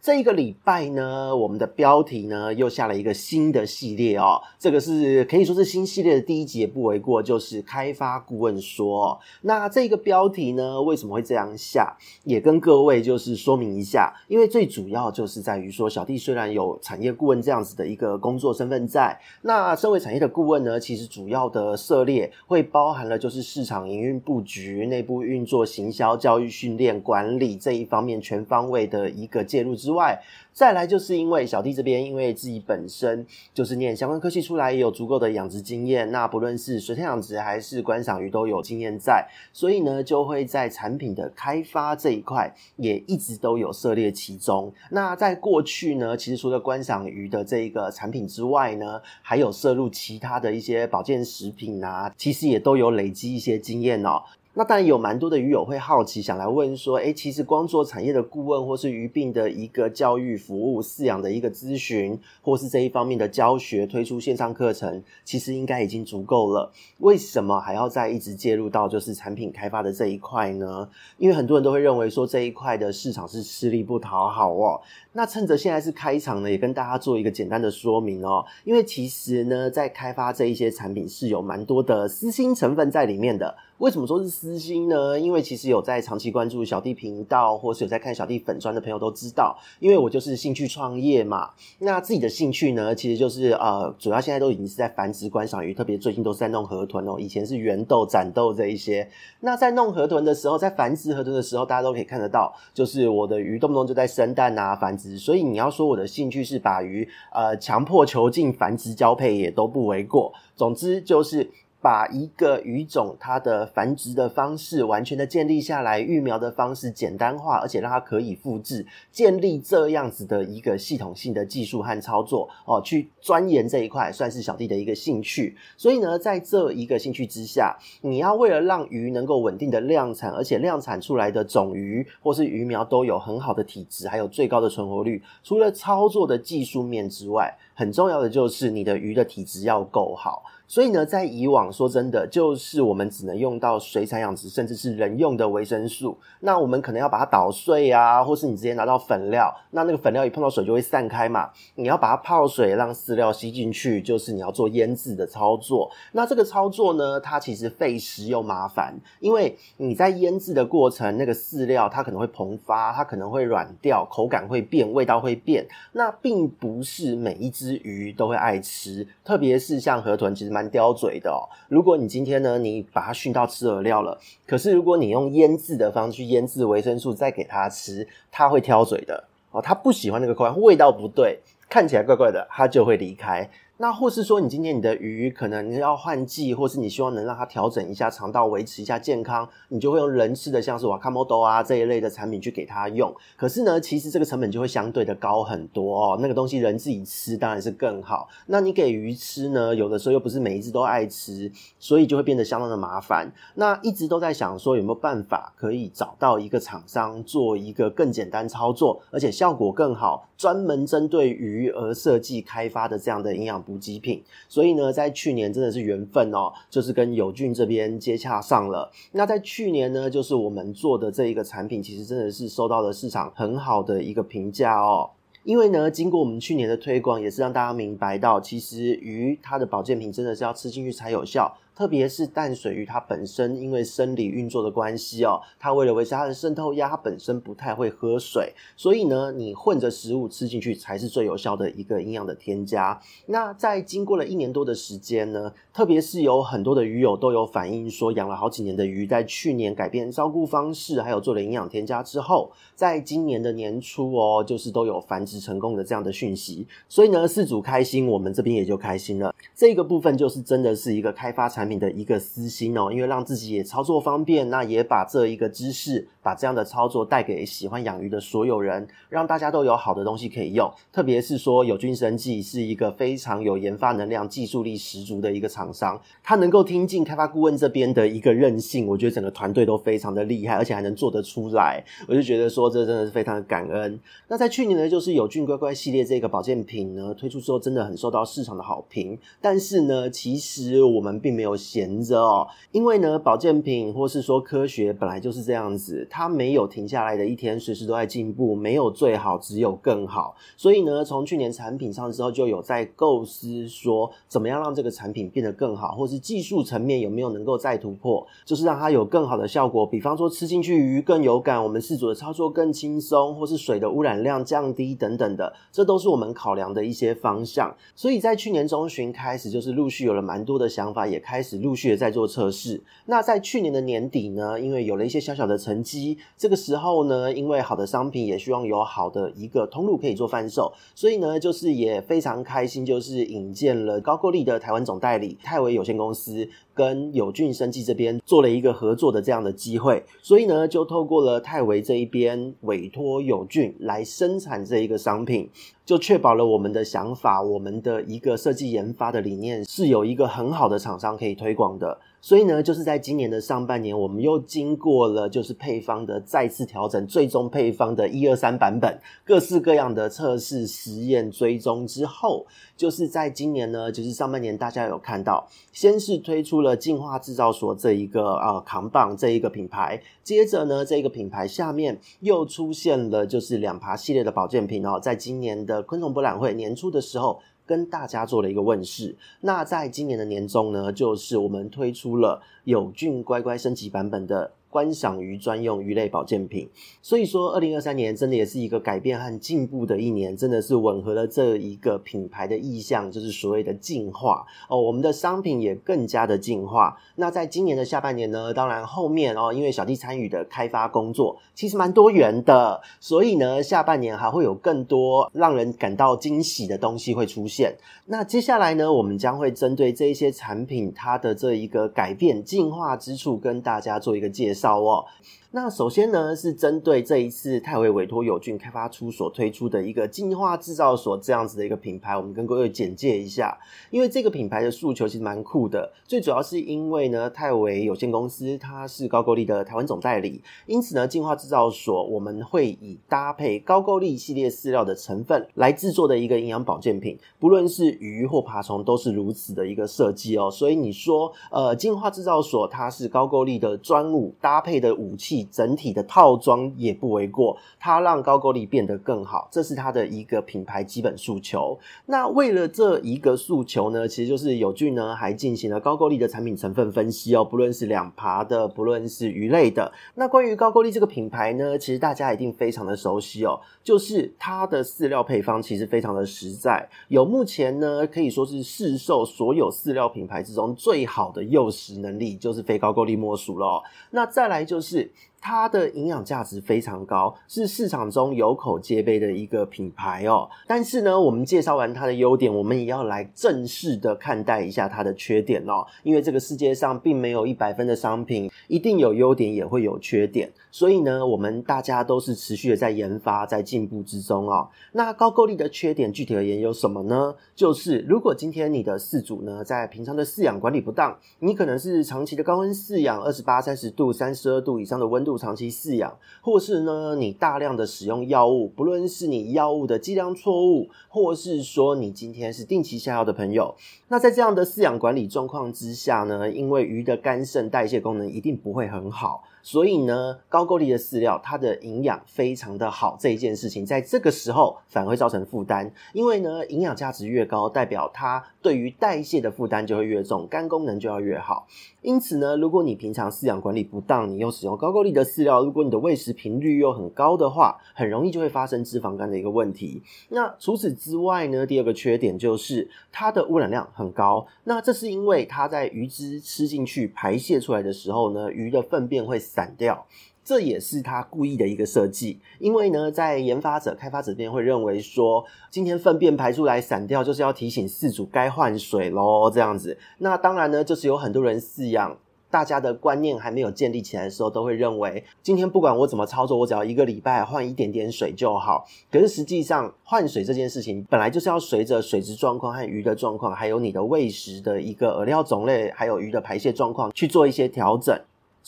这一个礼拜呢，我们的标题呢又下了一个新的系列哦。这个是可以说是新系列的第一集也不为过，就是开发顾问说。那这个标题呢，为什么会这样下？也跟各位就是说明一下，因为最主要就是在于说，小弟虽然有产业顾问这样子的一个工作身份在，那身为产业的顾问呢，其实主要的涉猎会包含了就是市场营运布局、内部运作、行销、教育训练、管理这一方面全方位的一个介入之之外，再来就是因为小弟这边，因为自己本身就是念相关科系出来，也有足够的养殖经验。那不论是水产养殖还是观赏鱼，都有经验在，所以呢，就会在产品的开发这一块，也一直都有涉猎其中。那在过去呢，其实除了观赏鱼的这一个产品之外呢，还有涉入其他的一些保健食品啊，其实也都有累积一些经验哦。那当然有蛮多的鱼友会好奇，想来问说，诶，其实光做产业的顾问，或是鱼病的一个教育服务、饲养的一个咨询，或是这一方面的教学，推出线上课程，其实应该已经足够了。为什么还要再一直介入到就是产品开发的这一块呢？因为很多人都会认为说这一块的市场是吃力不讨好哦。那趁着现在是开场呢，也跟大家做一个简单的说明哦。因为其实呢，在开发这一些产品是有蛮多的私心成分在里面的。为什么说是私心呢？因为其实有在长期关注小弟频道，或是有在看小弟粉专的朋友都知道，因为我就是兴趣创业嘛。那自己的兴趣呢，其实就是呃，主要现在都已经是在繁殖观赏鱼，特别最近都是在弄河豚哦。以前是圆豆、展豆这一些。那在弄河豚的时候，在繁殖河豚的时候，大家都可以看得到，就是我的鱼动不动就在生蛋啊，繁殖。所以你要说我的兴趣是把鱼呃强迫囚禁繁殖交配，也都不为过。总之就是。把一个鱼种它的繁殖的方式完全的建立下来，育苗的方式简单化，而且让它可以复制，建立这样子的一个系统性的技术和操作哦，去钻研这一块，算是小弟的一个兴趣。所以呢，在这一个兴趣之下，你要为了让鱼能够稳定的量产，而且量产出来的种鱼或是鱼苗都有很好的体质，还有最高的存活率，除了操作的技术面之外，很重要的就是你的鱼的体质要够好。所以呢，在以往说真的，就是我们只能用到水产养殖，甚至是人用的维生素。那我们可能要把它捣碎啊，或是你直接拿到粉料，那那个粉料一碰到水就会散开嘛。你要把它泡水，让饲料吸进去，就是你要做腌制的操作。那这个操作呢，它其实费时又麻烦，因为你在腌制的过程，那个饲料它可能会膨发，它可能会软掉，口感会变，味道会变。那并不是每一只鱼都会爱吃，特别是像河豚，其实蛮。刁嘴的哦。如果你今天呢，你把它训到吃饵料了，可是如果你用腌制的方式去腌制维生素再给它吃，它会挑嘴的哦。它不喜欢那个口感，味道不对，看起来怪怪的，它就会离开。那或是说，你今天你的鱼可能要换季，或是你希望能让它调整一下肠道，维持一下健康，你就会用人吃的，像是瓦卡莫多啊这一类的产品去给它用。可是呢，其实这个成本就会相对的高很多哦。那个东西人自己吃当然是更好。那你给鱼吃呢，有的时候又不是每一只都爱吃，所以就会变得相当的麻烦。那一直都在想说，有没有办法可以找到一个厂商做一个更简单操作，而且效果更好，专门针对鱼而设计开发的这样的营养补给品，所以呢，在去年真的是缘分哦，就是跟友俊这边接洽上了。那在去年呢，就是我们做的这一个产品，其实真的是受到了市场很好的一个评价哦。因为呢，经过我们去年的推广，也是让大家明白到，其实鱼它的保健品真的是要吃进去才有效。特别是淡水鱼，它本身因为生理运作的关系哦，它为了维持它的渗透压，它本身不太会喝水，所以呢，你混着食物吃进去才是最有效的一个营养的添加。那在经过了一年多的时间呢，特别是有很多的鱼友都有反映说，养了好几年的鱼，在去年改变照顾方式，还有做了营养添加之后，在今年的年初哦，就是都有繁殖成功的这样的讯息。所以呢，饲主开心，我们这边也就开心了。这个部分就是真的是一个开发产你的一个私心哦，因为让自己也操作方便，那也把这一个知识，把这样的操作带给喜欢养鱼的所有人，让大家都有好的东西可以用。特别是说，友俊生技是一个非常有研发能量、技术力十足的一个厂商，他能够听进开发顾问这边的一个任性，我觉得整个团队都非常的厉害，而且还能做得出来，我就觉得说这真的是非常的感恩。那在去年呢，就是友俊乖乖系列这个保健品呢推出之后，真的很受到市场的好评。但是呢，其实我们并没有闲着哦，因为呢，保健品或是说科学本来就是这样子，它没有停下来的一天，随时都在进步，没有最好，只有更好。所以呢，从去年产品上之后，就有在构思说，怎么样让这个产品变得更好，或是技术层面有没有能够再突破，就是让它有更好的效果。比方说，吃进去鱼更有感，我们饲主的操作更轻松，或是水的污染量降低等等的，这都是我们考量的一些方向。所以在去年中旬开始，就是陆续有了蛮多的想法，也开始陆续的在做测试。那在去年的年底呢，因为有了一些小小的成绩，这个时候呢，因为好的商品也希望有好的一个通路可以做贩售，所以呢，就是也非常开心，就是引荐了高够力的台湾总代理泰维有限公司。跟友俊生技这边做了一个合作的这样的机会，所以呢，就透过了泰维这一边委托友俊来生产这一个商品，就确保了我们的想法，我们的一个设计研发的理念是有一个很好的厂商可以推广的。所以呢，就是在今年的上半年，我们又经过了就是配方的再次调整，最终配方的一二三版本，各式各样的测试、实验、追踪之后，就是在今年呢，就是上半年大家有看到，先是推出了进化制造所这一个呃扛棒这一个品牌，接着呢，这一个品牌下面又出现了就是两爬系列的保健品哦，在今年的昆虫博览会年初的时候。跟大家做了一个问世。那在今年的年中呢，就是我们推出了友俊乖乖升级版本的。观赏鱼专用鱼类保健品，所以说二零二三年真的也是一个改变和进步的一年，真的是吻合了这一个品牌的意向，就是所谓的进化哦。我们的商品也更加的进化。那在今年的下半年呢，当然后面哦，因为小弟参与的开发工作其实蛮多元的，所以呢，下半年还会有更多让人感到惊喜的东西会出现。那接下来呢，我们将会针对这一些产品它的这一个改变进化之处，跟大家做一个介绍。少哦。那首先呢，是针对这一次泰维委托友俊开发出所推出的一个进化制造所这样子的一个品牌，我们跟各位简介一下。因为这个品牌的诉求其实蛮酷的，最主要是因为呢，泰维有限公司它是高够力的台湾总代理，因此呢，进化制造所我们会以搭配高够力系列饲料的成分来制作的一个营养保健品，不论是鱼或爬虫都是如此的一个设计哦。所以你说，呃，进化制造所它是高够力的专武搭配的武器。整体的套装也不为过，它让高够力变得更好，这是它的一个品牌基本诉求。那为了这一个诉求呢，其实就是友俊呢还进行了高够力的产品成分分析哦，不论是两爬的，不论是鱼类的。那关于高够力这个品牌呢，其实大家一定非常的熟悉哦，就是它的饲料配方其实非常的实在，有目前呢可以说是市售所有饲料品牌之中最好的诱食能力，就是非高够力莫属了哦。那再来就是。它的营养价值非常高，是市场中有口皆碑的一个品牌哦。但是呢，我们介绍完它的优点，我们也要来正式的看待一下它的缺点哦。因为这个世界上并没有一百分的商品，一定有优点也会有缺点。所以呢，我们大家都是持续的在研发，在进步之中哦。那高够力的缺点具体而言有什么呢？就是如果今天你的饲主呢，在平常的饲养管理不当，你可能是长期的高温饲养，二十八、三十度、三十二度以上的温度。长期饲养，或是呢，你大量的使用药物，不论是你药物的剂量错误，或是说你今天是定期下药的朋友，那在这样的饲养管理状况之下呢，因为鱼的肝肾代谢功能一定不会很好。所以呢，高够力的饲料，它的营养非常的好，这一件事情在这个时候反而会造成负担，因为呢，营养价值越高，代表它对于代谢的负担就会越重，肝功能就要越好。因此呢，如果你平常饲养管理不当，你又使用高够力的饲料，如果你的喂食频率又很高的话，很容易就会发生脂肪肝的一个问题。那除此之外呢，第二个缺点就是它的污染量很高。那这是因为它在鱼只吃进去排泄出来的时候呢，鱼的粪便会散掉。这也是他故意的一个设计。因为呢，在研发者、开发者这边会认为说，今天粪便排出来散掉，就是要提醒饲主该换水喽，这样子。那当然呢，就是有很多人饲养。大家的观念还没有建立起来的时候，都会认为今天不管我怎么操作，我只要一个礼拜换一点点水就好。可是实际上，换水这件事情本来就是要随着水质状况和鱼的状况，还有你的喂食的一个饵料种类，还有鱼的排泄状况去做一些调整。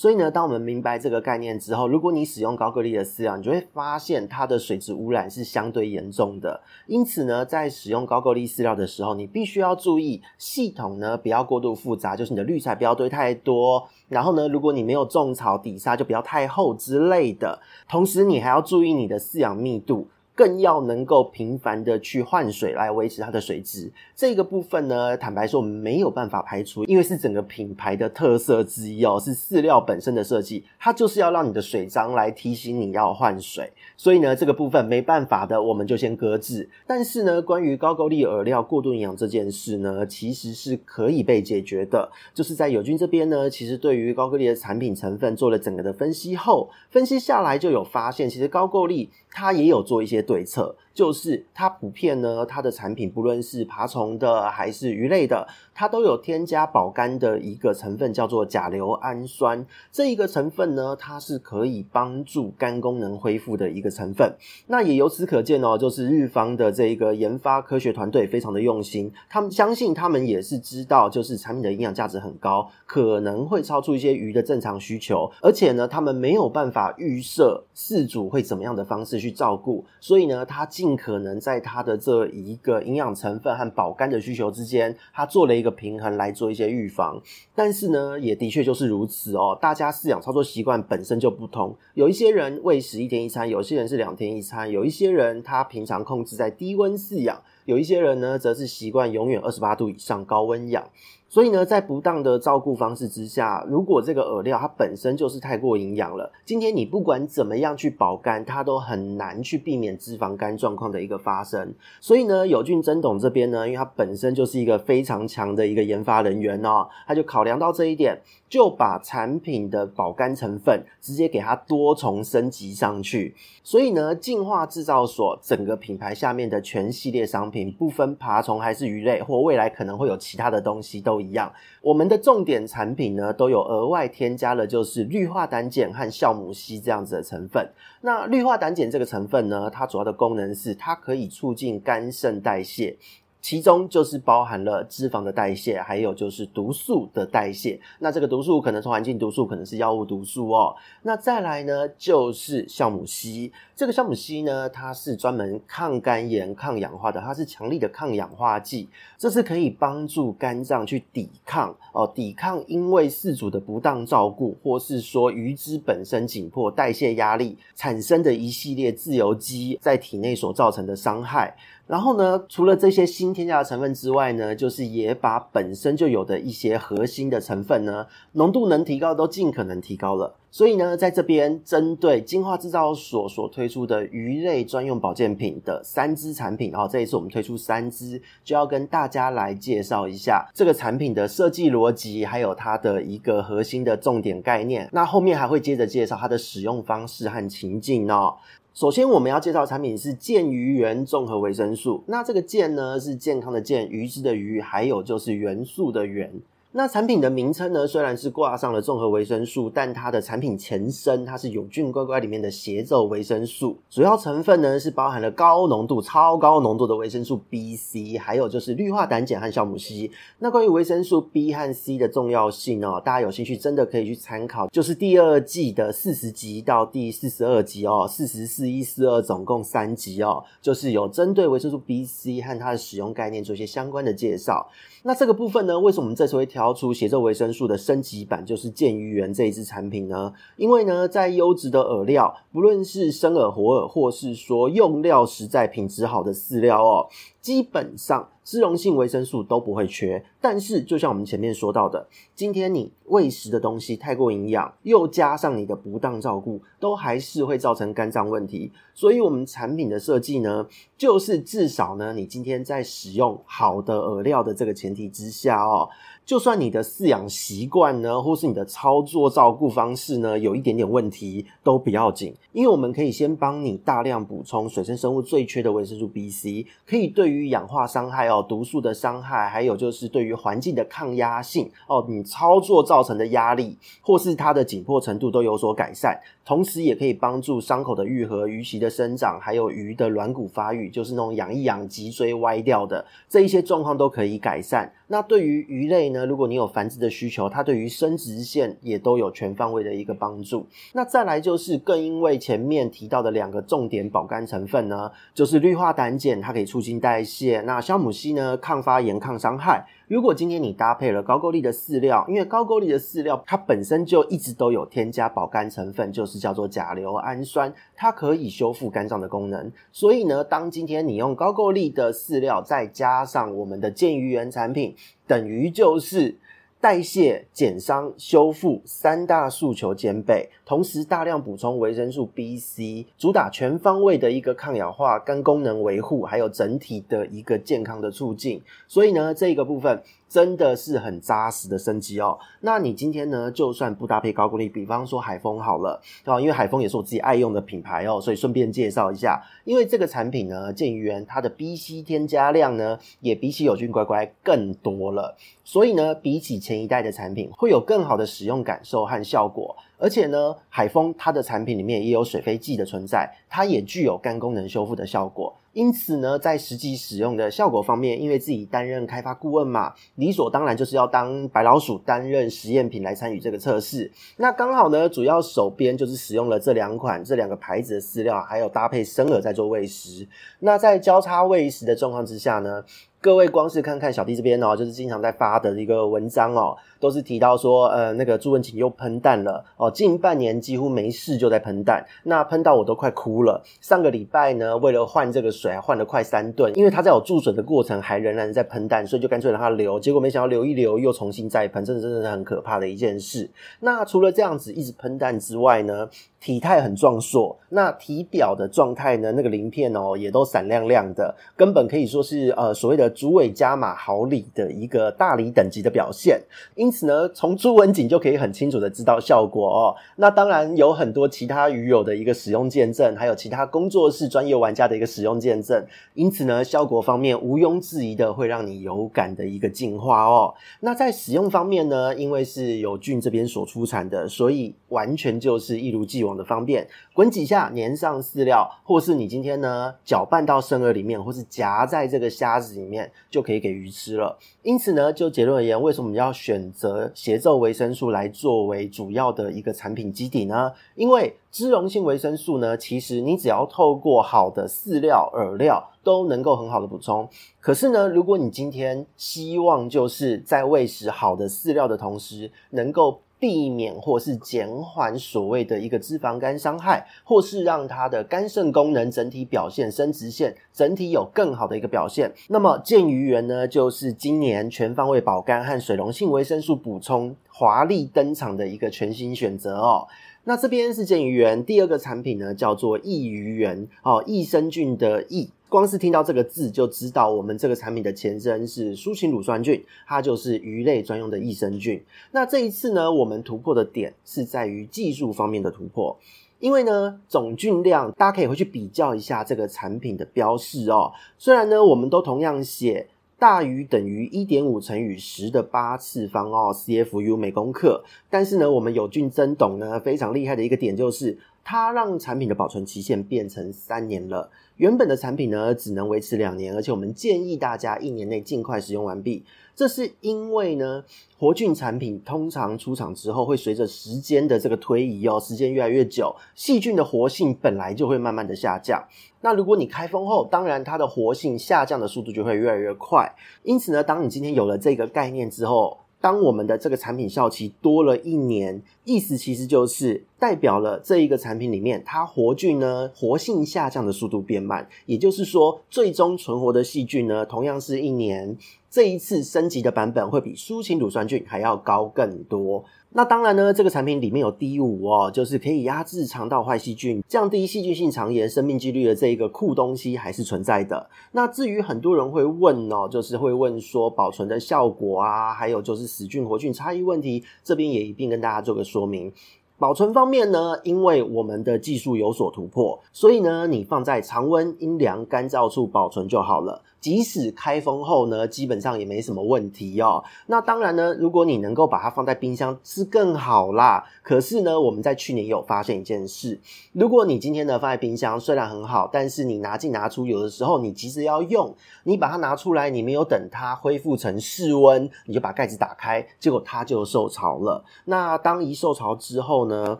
所以呢，当我们明白这个概念之后，如果你使用高颗粒的饲料，你就会发现它的水质污染是相对严重的。因此呢，在使用高颗粒饲料的时候，你必须要注意系统呢不要过度复杂，就是你的滤材不要堆太多。然后呢，如果你没有种草底沙，就不要太厚之类的。同时，你还要注意你的饲养密度。更要能够频繁的去换水来维持它的水质，这个部分呢，坦白说我们没有办法排除，因为是整个品牌的特色之一哦，是饲料本身的设计，它就是要让你的水章来提醒你要换水，所以呢，这个部分没办法的，我们就先搁置。但是呢，关于高颗粒饵料过度营养这件事呢，其实是可以被解决的，就是在友军这边呢，其实对于高颗粒的产品成分做了整个的分析后，分析下来就有发现，其实高颗粒他也有做一些。对策就是它普遍呢，它的产品不论是爬虫的还是鱼类的，它都有添加保肝的一个成分，叫做甲硫氨酸。这一个成分呢，它是可以帮助肝功能恢复的一个成分。那也由此可见哦，就是日方的这一个研发科学团队非常的用心，他们相信他们也是知道，就是产品的营养价值很高，可能会超出一些鱼的正常需求，而且呢，他们没有办法预设饲主会怎么样的方式去照顾，所以。呢，他尽可能在他的这一个营养成分和保肝的需求之间，他做了一个平衡来做一些预防。但是呢，也的确就是如此哦。大家饲养操作习惯本身就不同，有一些人喂食一天一餐，有些人是两天一餐，有一些人他平常控制在低温饲养，有一些人呢则是习惯永远二十八度以上高温养。所以呢，在不当的照顾方式之下，如果这个饵料它本身就是太过营养了，今天你不管怎么样去保肝，它都很难去避免脂肪肝状况的一个发生。所以呢，友俊真董这边呢，因为它本身就是一个非常强的一个研发人员哦，他就考量到这一点，就把产品的保肝成分直接给它多重升级上去。所以呢，进化制造所整个品牌下面的全系列商品，不分爬虫还是鱼类，或未来可能会有其他的东西都。一样，我们的重点产品呢，都有额外添加了就是氯化胆碱和酵母烯这样子的成分。那氯化胆碱这个成分呢，它主要的功能是它可以促进肝肾代谢。其中就是包含了脂肪的代谢，还有就是毒素的代谢。那这个毒素可能是环境毒素，可能是药物毒素哦。那再来呢，就是酵母烯。这个酵母烯呢，它是专门抗肝炎、抗氧化的，它是强力的抗氧化剂。这是可以帮助肝脏去抵抗哦，抵抗因为饲主的不当照顾，或是说鱼只本身紧迫、代谢压力产生的一系列自由基在体内所造成的伤害。然后呢，除了这些新添加的成分之外呢，就是也把本身就有的一些核心的成分呢，浓度能提高都尽可能提高了。所以呢，在这边针对精华制造所所推出的鱼类专用保健品的三支产品，然后这一次我们推出三支，就要跟大家来介绍一下这个产品的设计逻辑，还有它的一个核心的重点概念。那后面还会接着介绍它的使用方式和情境哦。首先，我们要介绍产品是健鱼元综合维生素。那这个健呢，是健康的健，鱼汁的鱼，还有就是元素的元。那产品的名称呢，虽然是挂上了综合维生素，但它的产品前身它是友俊乖乖里面的协奏维生素，主要成分呢是包含了高浓度、超高浓度的维生素 B、C，还有就是氯化胆碱和酵母烯。那关于维生素 B 和 C 的重要性哦，大家有兴趣真的可以去参考，就是第二季的四十集到第四十二集哦，四十四一四二总共三集哦，就是有针对维生素 B、C 和它的使用概念做一些相关的介绍。那这个部分呢，为什么我们这次会挑出协奏维生素的升级版，就是健鱼源这一支产品呢？因为呢，在优质的饵料，不论是生饵、活饵，或是说用料实在、品质好的饲料哦，基本上脂溶性维生素都不会缺。但是，就像我们前面说到的，今天你喂食的东西太过营养，又加上你的不当照顾，都还是会造成肝脏问题。所以，我们产品的设计呢，就是至少呢，你今天在使用好的饵料的这个前提之下哦。就算你的饲养习惯呢，或是你的操作照顾方式呢，有一点点问题，都不要紧，因为我们可以先帮你大量补充水生生物最缺的维生素 B/C，可以对于氧化伤害哦、毒素的伤害，还有就是对于环境的抗压性哦，你操作造成的压力或是它的紧迫程度都有所改善，同时也可以帮助伤口的愈合、鱼鳍的生长，还有鱼的软骨发育，就是那种养一养脊椎歪掉的这一些状况都可以改善。那对于鱼类呢，如果你有繁殖的需求，它对于生殖腺也都有全方位的一个帮助。那再来就是更因为前面提到的两个重点保肝成分呢，就是氯化胆碱，它可以促进代谢；那酵母烯呢，抗发炎、抗伤害。如果今天你搭配了高够力的饲料，因为高够力的饲料它本身就一直都有添加保肝成分，就是叫做甲硫氨酸，它可以修复肝脏的功能。所以呢，当今天你用高够力的饲料，再加上我们的健鱼源产品，等于就是。代谢、减伤、修复三大诉求兼备，同时大量补充维生素 B、C，主打全方位的一个抗氧化、肝功能维护，还有整体的一个健康的促进。所以呢，这个部分。真的是很扎实的升级哦。那你今天呢，就算不搭配高功率，比方说海丰好了哦，因为海丰也是我自己爱用的品牌哦，所以顺便介绍一下。因为这个产品呢，健鱼源它的 B C 添加量呢，也比起友俊乖乖更多了，所以呢，比起前一代的产品，会有更好的使用感受和效果。而且呢，海丰它的产品里面也有水飞剂的存在，它也具有肝功能修复的效果。因此呢，在实际使用的效果方面，因为自己担任开发顾问嘛，理所当然就是要当白老鼠，担任实验品来参与这个测试。那刚好呢，主要手边就是使用了这两款这两个牌子的饲料，还有搭配生饵在做喂食。那在交叉喂食的状况之下呢，各位光是看看小弟这边哦，就是经常在发的一个文章哦，都是提到说，呃，那个朱文琴又喷蛋了哦，近半年几乎没事就在喷蛋，那喷到我都快哭了。上个礼拜呢，为了换这个水，还换了快三顿，因为他在我注水的过程还仍然在喷蛋，所以就干脆让它流。结果没想到流一流又重新再喷，真的真的是很可怕的一件事。那除了这样子一直喷蛋之外呢，体态很壮硕，那体表的状态呢，那个鳞片哦也都闪亮亮的，根本可以说是呃所谓的。主尾加码好鲤的一个大鲤等级的表现，因此呢，从朱文锦就可以很清楚的知道效果哦。那当然有很多其他鱼友的一个使用见证，还有其他工作室专业玩家的一个使用见证，因此呢，效果方面毋庸置疑的会让你有感的一个进化哦。那在使用方面呢，因为是友俊这边所出产的，所以完全就是一如既往的方便，滚几下粘上饲料，或是你今天呢搅拌到生饵里面，或是夹在这个虾子里面。就可以给鱼吃了。因此呢，就结论而言，为什么要选择协奏维生素来作为主要的一个产品基底呢？因为脂溶性维生素呢，其实你只要透过好的饲料、饵料都能够很好的补充。可是呢，如果你今天希望就是在喂食好的饲料的同时，能够避免或是减缓所谓的一个脂肪肝伤害，或是让它的肝肾功能整体表现、生殖腺整体有更好的一个表现。那么健鱼源呢，就是今年全方位保肝和水溶性维生素补充华丽登场的一个全新选择哦。那这边是健鱼源，第二个产品呢叫做益鱼源哦，益生菌的益。光是听到这个字就知道，我们这个产品的前身是舒情乳酸菌，它就是鱼类专用的益生菌。那这一次呢，我们突破的点是在于技术方面的突破，因为呢，总菌量大家可以回去比较一下这个产品的标示哦。虽然呢，我们都同样写大于等于一点五乘以十的八次方哦，CFU 每公克，但是呢，我们有菌增董呢非常厉害的一个点就是，它让产品的保存期限变成三年了。原本的产品呢，只能维持两年，而且我们建议大家一年内尽快使用完毕。这是因为呢，活菌产品通常出厂之后，会随着时间的这个推移哦，时间越来越久，细菌的活性本来就会慢慢的下降。那如果你开封后，当然它的活性下降的速度就会越来越快。因此呢，当你今天有了这个概念之后，当我们的这个产品效期多了一年，意思其实就是代表了这一个产品里面它活菌呢活性下降的速度变慢，也就是说，最终存活的细菌呢，同样是一年，这一次升级的版本会比抒情乳酸菌还要高更多。那当然呢，这个产品里面有 D 五哦，就是可以压制肠道坏细菌、降低细菌性肠炎生命几率的这一个酷东西还是存在的。那至于很多人会问哦，就是会问说保存的效果啊，还有就是死菌活菌差异问题，这边也一并跟大家做个说明。保存方面呢，因为我们的技术有所突破，所以呢，你放在常温、阴凉、干燥处保存就好了。即使开封后呢，基本上也没什么问题哦。那当然呢，如果你能够把它放在冰箱是更好啦。可是呢，我们在去年有发现一件事：如果你今天呢放在冰箱虽然很好，但是你拿进拿出，有的时候你急着要用，你把它拿出来，你没有等它恢复成室温，你就把盖子打开，结果它就受潮了。那当一受潮之后呢，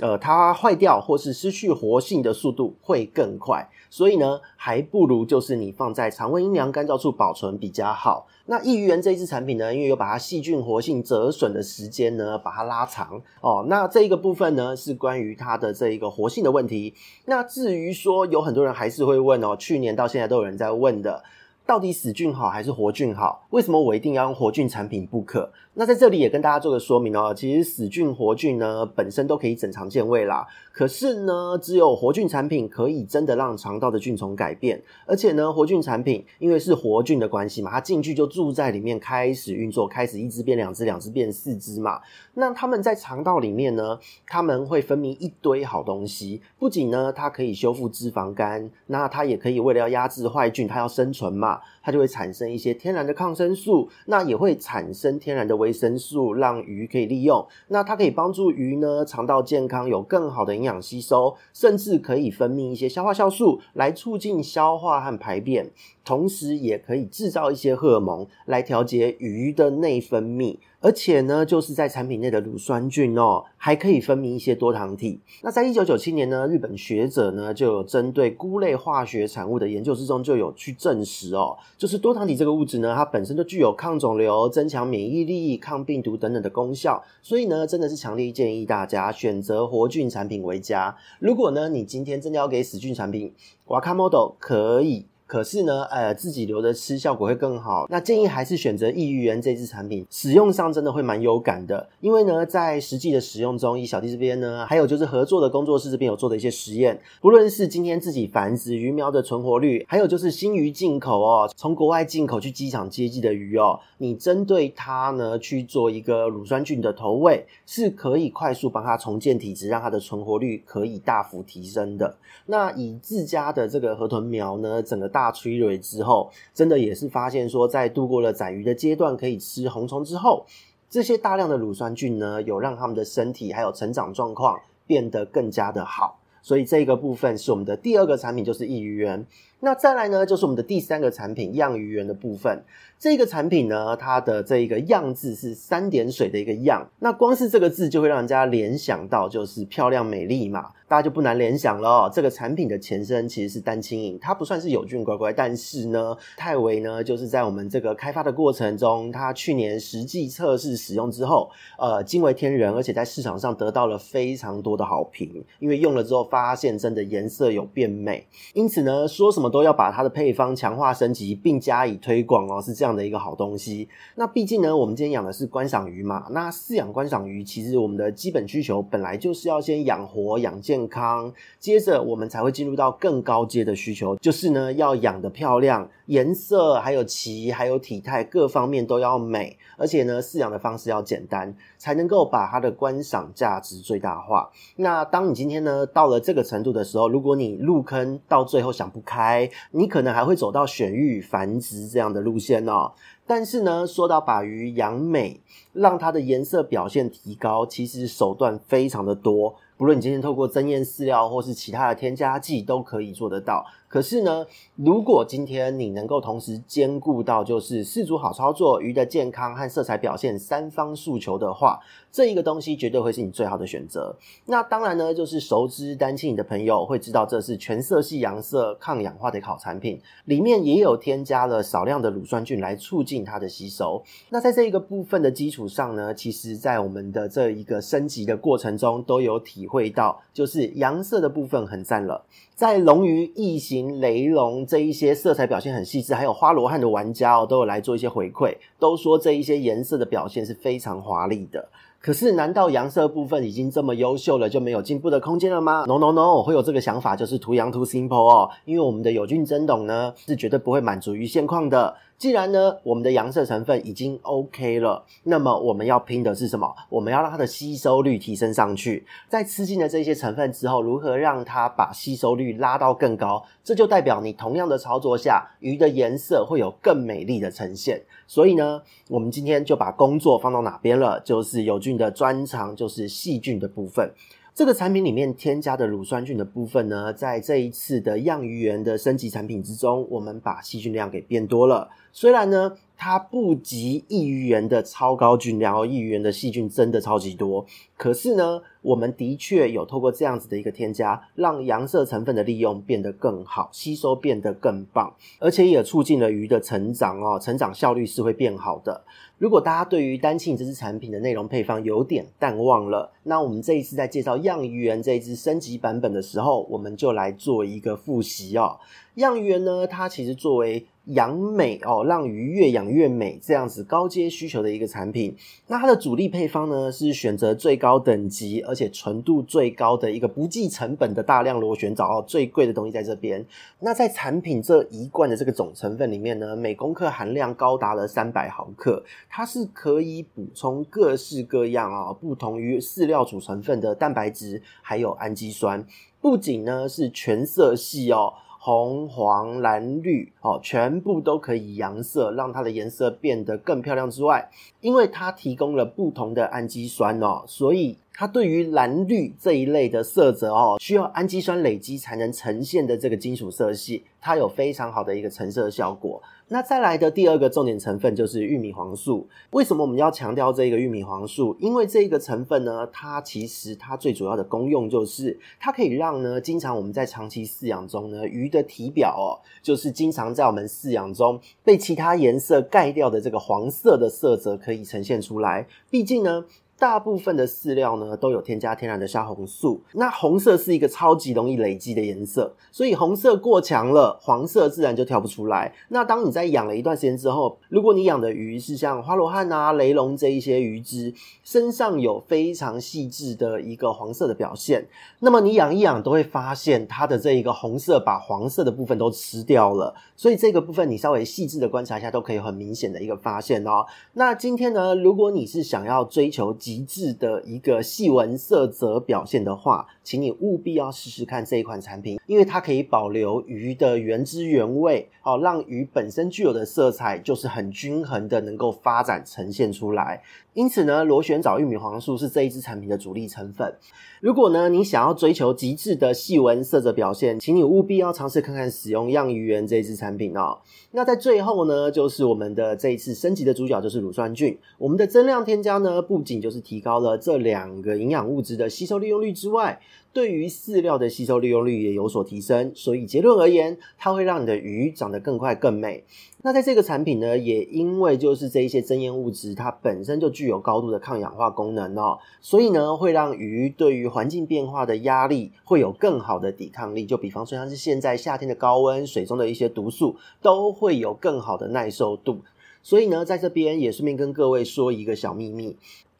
呃，它坏掉或是失去活性的速度会更快。所以呢，还不如就是你放在常温阴凉干燥处保存比较好。那益于源这一支产品呢，因为有把它细菌活性折损的时间呢，把它拉长哦。那这一个部分呢，是关于它的这一个活性的问题。那至于说有很多人还是会问哦，去年到现在都有人在问的。到底死菌好还是活菌好？为什么我一定要用活菌产品不可？那在这里也跟大家做个说明哦。其实死菌、活菌呢本身都可以整肠健胃啦。可是呢，只有活菌产品可以真的让肠道的菌丛改变。而且呢，活菌产品因为是活菌的关系嘛，它进去就住在里面，开始运作，开始一只变两只，两只变四只嘛。那它们在肠道里面呢，它们会分泌一堆好东西。不仅呢，它可以修复脂肪肝，那它也可以为了要压制坏菌，它要生存嘛。它就会产生一些天然的抗生素，那也会产生天然的微维生素，让鱼可以利用。那它可以帮助鱼呢肠道健康，有更好的营养吸收，甚至可以分泌一些消化酵素来促进消化和排便，同时也可以制造一些荷尔蒙来调节鱼的内分泌。而且呢，就是在产品内的乳酸菌哦，还可以分泌一些多糖体。那在一九九七年呢，日本学者呢就有针对菇类化学产物的研究之中，就有去证实哦，就是多糖体这个物质呢，它本身就具有抗肿瘤、增强免疫力、抗病毒等等的功效。所以呢，真的是强烈建议大家选择活菌产品为佳。如果呢，你今天真的要给死菌产品瓦卡 model 可以。可是呢，呃，自己留着吃效果会更好。那建议还是选择益鱼源这支产品，使用上真的会蛮有感的。因为呢，在实际的使用中，以小弟这边呢，还有就是合作的工作室这边有做的一些实验，不论是今天自己繁殖鱼苗的存活率，还有就是新鱼进口哦，从国外进口去机场接机的鱼哦，你针对它呢去做一个乳酸菌的投喂，是可以快速帮它重建体质，让它的存活率可以大幅提升的。那以自家的这个河豚苗呢，整个。大催蕊之后，真的也是发现说，在度过了宰鱼的阶段，可以吃红虫之后，这些大量的乳酸菌呢，有让他们的身体还有成长状况变得更加的好。所以这个部分是我们的第二个产品，就是益鱼源。那再来呢，就是我们的第三个产品样鱼源的部分。这个产品呢，它的这一个样字是三点水的一个样。那光是这个字就会让人家联想到就是漂亮美丽嘛。大家就不难联想了，这个产品的前身其实是单亲饮，它不算是有菌乖乖，但是呢，泰维呢就是在我们这个开发的过程中，它去年实际测试使用之后，呃，惊为天人，而且在市场上得到了非常多的好评，因为用了之后发现真的颜色有变美，因此呢，说什么都要把它的配方强化升级，并加以推广哦，是这样的一个好东西。那毕竟呢，我们今天养的是观赏鱼嘛，那饲养观赏鱼，其实我们的基本需求本来就是要先养活养健。康，接着我们才会进入到更高阶的需求，就是呢，要养的漂亮，颜色还有鳍还有体态各方面都要美，而且呢，饲养的方式要简单，才能够把它的观赏价值最大化。那当你今天呢到了这个程度的时候，如果你入坑到最后想不开，你可能还会走到选育繁殖这样的路线哦。但是呢，说到把鱼养美，让它的颜色表现提高，其实手段非常的多。不论你今天透过增艳饲料或是其他的添加剂，都可以做得到。可是呢，如果今天你能够同时兼顾到就是饲主好操作、鱼的健康和色彩表现三方诉求的话，这一个东西绝对会是你最好的选择。那当然呢，就是熟知单亲饮的朋友会知道，这是全色系洋色抗氧化的好产品，里面也有添加了少量的乳酸菌来促进它的吸收。那在这一个部分的基础上呢，其实在我们的这一个升级的过程中，都有体会到，就是洋色的部分很赞了。在龙鱼、异形、雷龙这一些色彩表现很细致，还有花罗汉的玩家哦，都有来做一些回馈，都说这一些颜色的表现是非常华丽的。可是，难道阳色部分已经这么优秀了，就没有进步的空间了吗？No No No，我会有这个想法就是图阳图 simple 哦，因为我们的友俊真懂呢，是绝对不会满足于现况的。既然呢，我们的洋色成分已经 OK 了，那么我们要拼的是什么？我们要让它的吸收率提升上去。在吃进了这些成分之后，如何让它把吸收率拉到更高？这就代表你同样的操作下，鱼的颜色会有更美丽的呈现。所以呢，我们今天就把工作放到哪边了？就是有菌的专长，就是细菌的部分。这个产品里面添加的乳酸菌的部分呢，在这一次的样鱼园的升级产品之中，我们把细菌量给变多了。虽然呢，它不及益鱼园的超高菌量，益鱼园的细菌真的超级多。可是呢，我们的确有透过这样子的一个添加，让洋色成分的利用变得更好，吸收变得更棒，而且也促进了鱼的成长哦，成长效率是会变好的。如果大家对于单庆这支产品的内容配方有点淡忘了，那我们这一次在介绍样鱼园这一支升级版本的时候，我们就来做一个复习哦。样鱼园呢，它其实作为养美哦，让鱼越养越美这样子高阶需求的一个产品。那它的主力配方呢，是选择最高等级而且纯度最高的一个不计成本的大量螺旋藻哦，最贵的东西在这边。那在产品这一罐的这个总成分里面呢，每公克含量高达了三百毫克，它是可以补充各式各样啊、哦，不同于饲料主成分的蛋白质，还有氨基酸。不仅呢是全色系哦。红、黄、蓝、绿，哦，全部都可以洋色，让它的颜色变得更漂亮之外，因为它提供了不同的氨基酸哦，所以它对于蓝绿这一类的色泽哦，需要氨基酸累积才能呈现的这个金属色系，它有非常好的一个成色效果。那再来的第二个重点成分就是玉米黄素。为什么我们要强调这个玉米黄素？因为这个成分呢，它其实它最主要的功用就是它可以让呢，经常我们在长期饲养中呢，鱼的体表哦，就是经常在我们饲养中被其他颜色盖掉的这个黄色的色泽可以呈现出来。毕竟呢。大部分的饲料呢都有添加天然的虾红素，那红色是一个超级容易累积的颜色，所以红色过强了，黄色自然就跳不出来。那当你在养了一段时间之后，如果你养的鱼是像花罗汉啊、雷龙这一些鱼只，身上有非常细致的一个黄色的表现，那么你养一养都会发现它的这一个红色把黄色的部分都吃掉了，所以这个部分你稍微细致的观察一下，都可以很明显的一个发现哦。那今天呢，如果你是想要追求极致的一个细纹色泽表现的话，请你务必要试试看这一款产品，因为它可以保留鱼的原汁原味，哦，让鱼本身具有的色彩就是很均衡的，能够发展呈现出来。因此呢，螺旋藻玉米黄素是这一支产品的主力成分。如果呢，你想要追求极致的细纹色泽表现，请你务必要尝试看看使用样鱼园这一支产品哦。那在最后呢，就是我们的这一次升级的主角就是乳酸菌。我们的增量添加呢，不仅就是提高了这两个营养物质的吸收利用率之外，对于饲料的吸收利用率也有所提升。所以结论而言，它会让你的鱼长得更快更美。那在这个产品呢，也因为就是这一些增盐物质，它本身就具有高度的抗氧化功能哦，所以呢，会让鱼对于环境变化的压力会有更好的抵抗力。就比方说，像是现在夏天的高温，水中的一些毒素都会有更好的耐受度。所以呢，在这边也顺便跟各位说一个小秘密。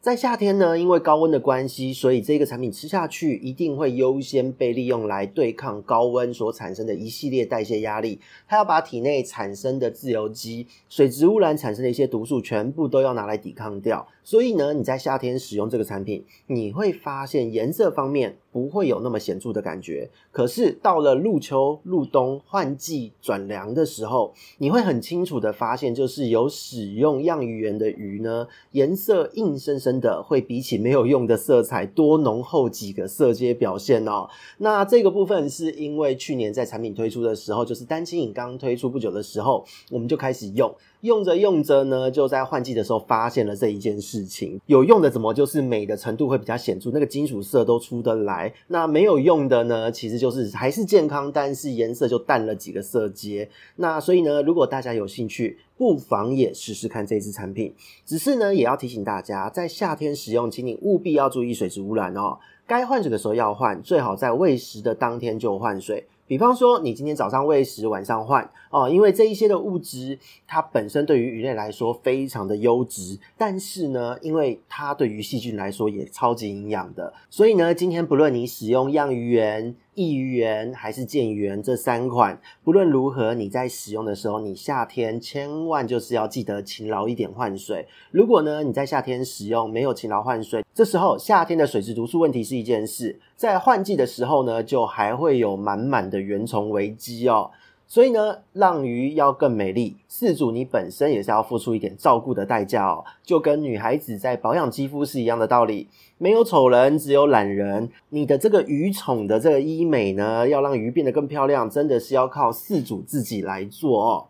在夏天呢，因为高温的关系，所以这个产品吃下去一定会优先被利用来对抗高温所产生的一系列代谢压力。它要把体内产生的自由基、水植物染产生的一些毒素全部都要拿来抵抗掉。所以呢，你在夏天使用这个产品，你会发现颜色方面不会有那么显著的感觉。可是到了入秋、入冬、换季转凉的时候，你会很清楚的发现，就是有使用漾鱼颜的鱼呢，颜色硬生生的会比起没有用的色彩多浓厚几个色阶表现哦。那这个部分是因为去年在产品推出的时候，就是丹青饮刚推出不久的时候，我们就开始用。用着用着呢，就在换季的时候发现了这一件事情。有用的怎么就是美的程度会比较显著，那个金属色都出得来。那没有用的呢，其实就是还是健康，但是颜色就淡了几个色阶。那所以呢，如果大家有兴趣，不妨也试试看这支产品。只是呢，也要提醒大家，在夏天使用，请你务必要注意水质污染哦。该换水的时候要换，最好在喂食的当天就换水。比方说，你今天早上喂食，晚上换哦，因为这一些的物质，它本身对于鱼类来说非常的优质，但是呢，因为它对于细菌来说也超级营养的，所以呢，今天不论你使用样鱼源。益鱼颜还是健鱼颜这三款，不论如何，你在使用的时候，你夏天千万就是要记得勤劳一点换水。如果呢，你在夏天使用没有勤劳换水，这时候夏天的水质毒素问题是一件事，在换季的时候呢，就还会有满满的原虫危机哦。所以呢，让鱼要更美丽，饲主你本身也是要付出一点照顾的代价哦，就跟女孩子在保养肌肤是一样的道理。没有丑人，只有懒人。你的这个鱼宠的这个医美呢，要让鱼变得更漂亮，真的是要靠饲主自己来做哦。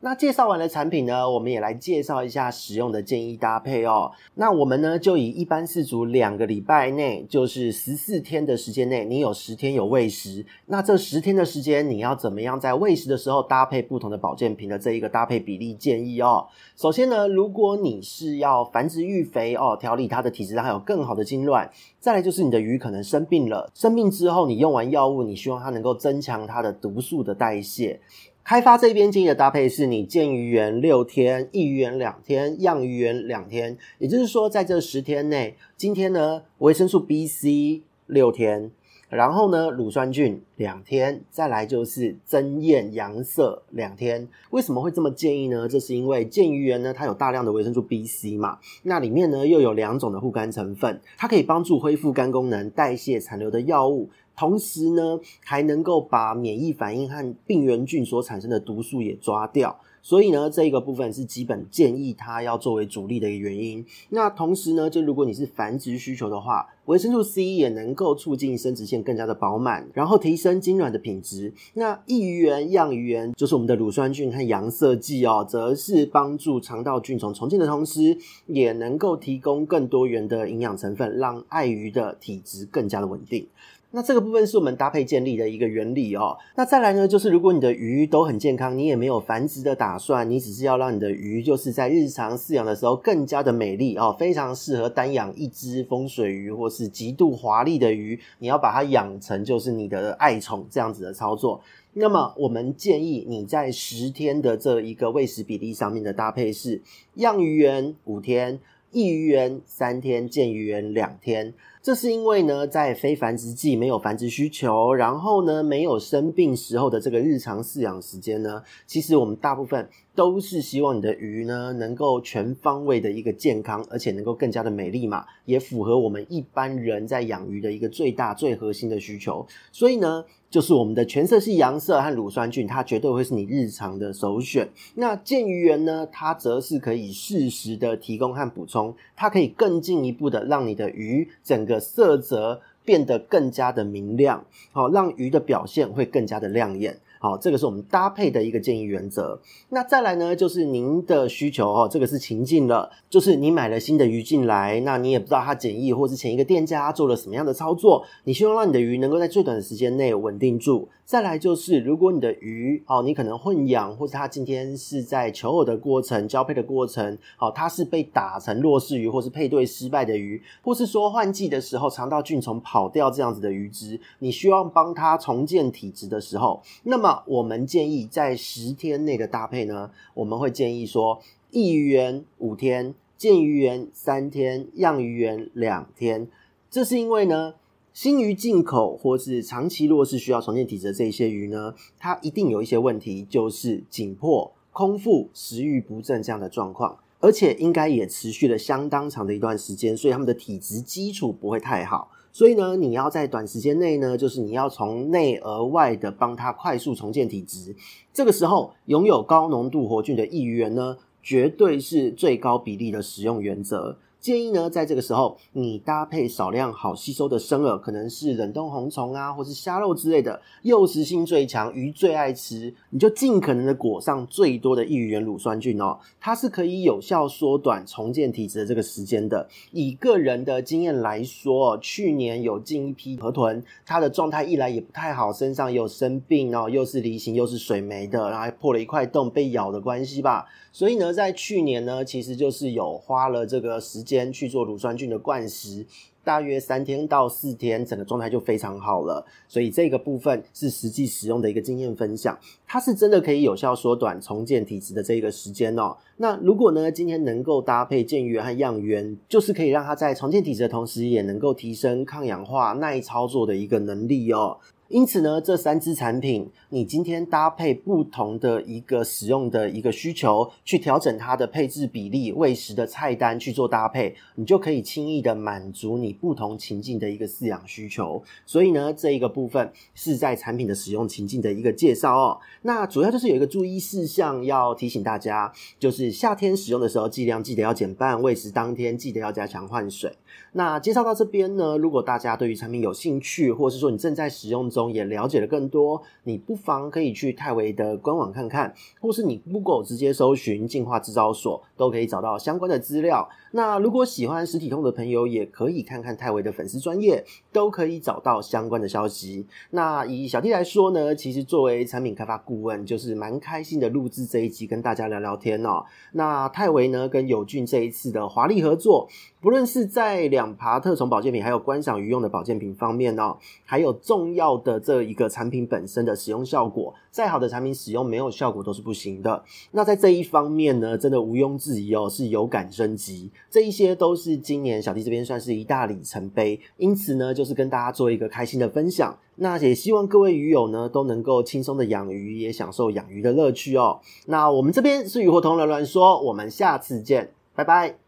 那介绍完了产品呢，我们也来介绍一下使用的建议搭配哦。那我们呢，就以一般饲主两个礼拜内，就是十四天的时间内，你有十天有喂食，那这十天的时间，你要怎么样在喂食的时候搭配不同的保健品的这一个搭配比例建议哦。首先呢，如果你是要繁殖育肥哦，调理它的体质，还有更好的精卵，再来就是你的鱼可能生病了，生病之后你用完药物，你希望它能够增强它的毒素的代谢。开发这边建议的搭配是你健鱼颜六天，益鱼颜两天，漾鱼颜两天。也就是说，在这十天内，今天呢，维生素 B、C 六天，然后呢，乳酸菌两天，再来就是增艳阳色两天。为什么会这么建议呢？这是因为健鱼颜呢，它有大量的维生素 B、C 嘛，那里面呢又有两种的护肝成分，它可以帮助恢复肝功能，代谢残留的药物。同时呢，还能够把免疫反应和病原菌所产生的毒素也抓掉。所以呢，这一个部分是基本建议它要作为主力的一个原因。那同时呢，就如果你是繁殖需求的话，维生素 C 也能够促进生殖腺更加的饱满，然后提升精卵的品质。那益鱼颜、漾鱼颜就是我们的乳酸菌和阳色剂哦，则是帮助肠道菌丛重建的同时，也能够提供更多元的营养成分，让爱鱼的体质更加的稳定。那这个部分是我们搭配建立的一个原理哦。那再来呢，就是如果你的鱼都很健康，你也没有繁殖的打算，你只是要让你的鱼就是在日常饲养的时候更加的美丽哦，非常适合单养一只风水鱼或是极度华丽的鱼，你要把它养成就是你的爱宠这样子的操作。那么我们建议你在十天的这一个喂食比例上面的搭配是：漾鱼颜五天，益鱼颜三天，健鱼颜两天。这是因为呢，在非繁殖季没有繁殖需求，然后呢，没有生病时候的这个日常饲养时间呢，其实我们大部分都是希望你的鱼呢能够全方位的一个健康，而且能够更加的美丽嘛，也符合我们一般人在养鱼的一个最大最核心的需求。所以呢，就是我们的全色系阳色和乳酸菌，它绝对会是你日常的首选。那健鱼源呢，它则是可以适时的提供和补充，它可以更进一步的让你的鱼整个色泽变得更加的明亮，好，让鱼的表现会更加的亮眼。好，这个是我们搭配的一个建议原则。那再来呢，就是您的需求哦，这个是情境了，就是你买了新的鱼进来，那你也不知道它检疫或是前一个店家做了什么样的操作，你希望让你的鱼能够在最短的时间内稳定住。再来就是，如果你的鱼哦，你可能混养，或者它今天是在求偶的过程、交配的过程，好，它是被打成弱势鱼，或是配对失败的鱼，或是说换季的时候肠道菌虫跑掉这样子的鱼只，你需要帮它重建体质的时候，那么我们建议在十天内的搭配呢，我们会建议说，益鱼颜五天，健鱼颜三天，漾鱼颜两天，这是因为呢。新鱼进口或是长期若是需要重建体质的这些鱼呢，它一定有一些问题，就是紧迫、空腹、食欲不振这样的状况。而且应该也持续了相当长的一段时间，所以它们的体质基础不会太好。所以呢，你要在短时间内呢，就是你要从内而外的帮它快速重建体质。这个时候，拥有高浓度活菌的益鱼源呢，绝对是最高比例的使用原则。建议呢，在这个时候，你搭配少量好吸收的生饵，可能是冷冻红虫啊，或是虾肉之类的，诱食性最强，鱼最爱吃，你就尽可能的裹上最多的益鱼源乳酸菌哦，它是可以有效缩短重建体质的这个时间的。以个人的经验来说，去年有进一批河豚，它的状态一来也不太好，身上有生病哦，又是梨形又是水霉的，然后还破了一块洞，被咬的关系吧。所以呢，在去年呢，其实就是有花了这个时间去做乳酸菌的灌食，大约三天到四天，整个状态就非常好了。所以这个部分是实际使用的一个经验分享，它是真的可以有效缩短重建体质的这个时间哦。那如果呢，今天能够搭配健源和样源，就是可以让它在重建体质的同时，也能够提升抗氧化、耐操作的一个能力哦。因此呢，这三支产品，你今天搭配不同的一个使用的一个需求，去调整它的配置比例、喂食的菜单去做搭配，你就可以轻易的满足你不同情境的一个饲养需求。所以呢，这一个部分是在产品的使用情境的一个介绍哦。那主要就是有一个注意事项要提醒大家，就是夏天使用的时候，剂量记得要减半，喂食当天记得要加强换水。那介绍到这边呢，如果大家对于产品有兴趣，或者是说你正在使用中也了解了更多，你不妨可以去泰维的官网看看，或是你 Google 直接搜寻“进化制造所”，都可以找到相关的资料。那如果喜欢实体通的朋友，也可以看看泰维的粉丝专业，都可以找到相关的消息。那以小弟来说呢，其实作为产品开发顾问，就是蛮开心的录制这一集跟大家聊聊天哦。那泰维呢跟友俊这一次的华丽合作，不论是在两爬特宠保健品，还有观赏鱼用的保健品方面哦，还有重要的这一个产品本身的使用效果，再好的产品使用没有效果都是不行的。那在这一方面呢，真的毋庸置疑哦，是有感升级。这一些都是今年小弟这边算是一大里程碑，因此呢，就是跟大家做一个开心的分享。那也希望各位鱼友呢都能够轻松的养鱼，也享受养鱼的乐趣哦。那我们这边是鱼活通乱乱说，我们下次见，拜拜。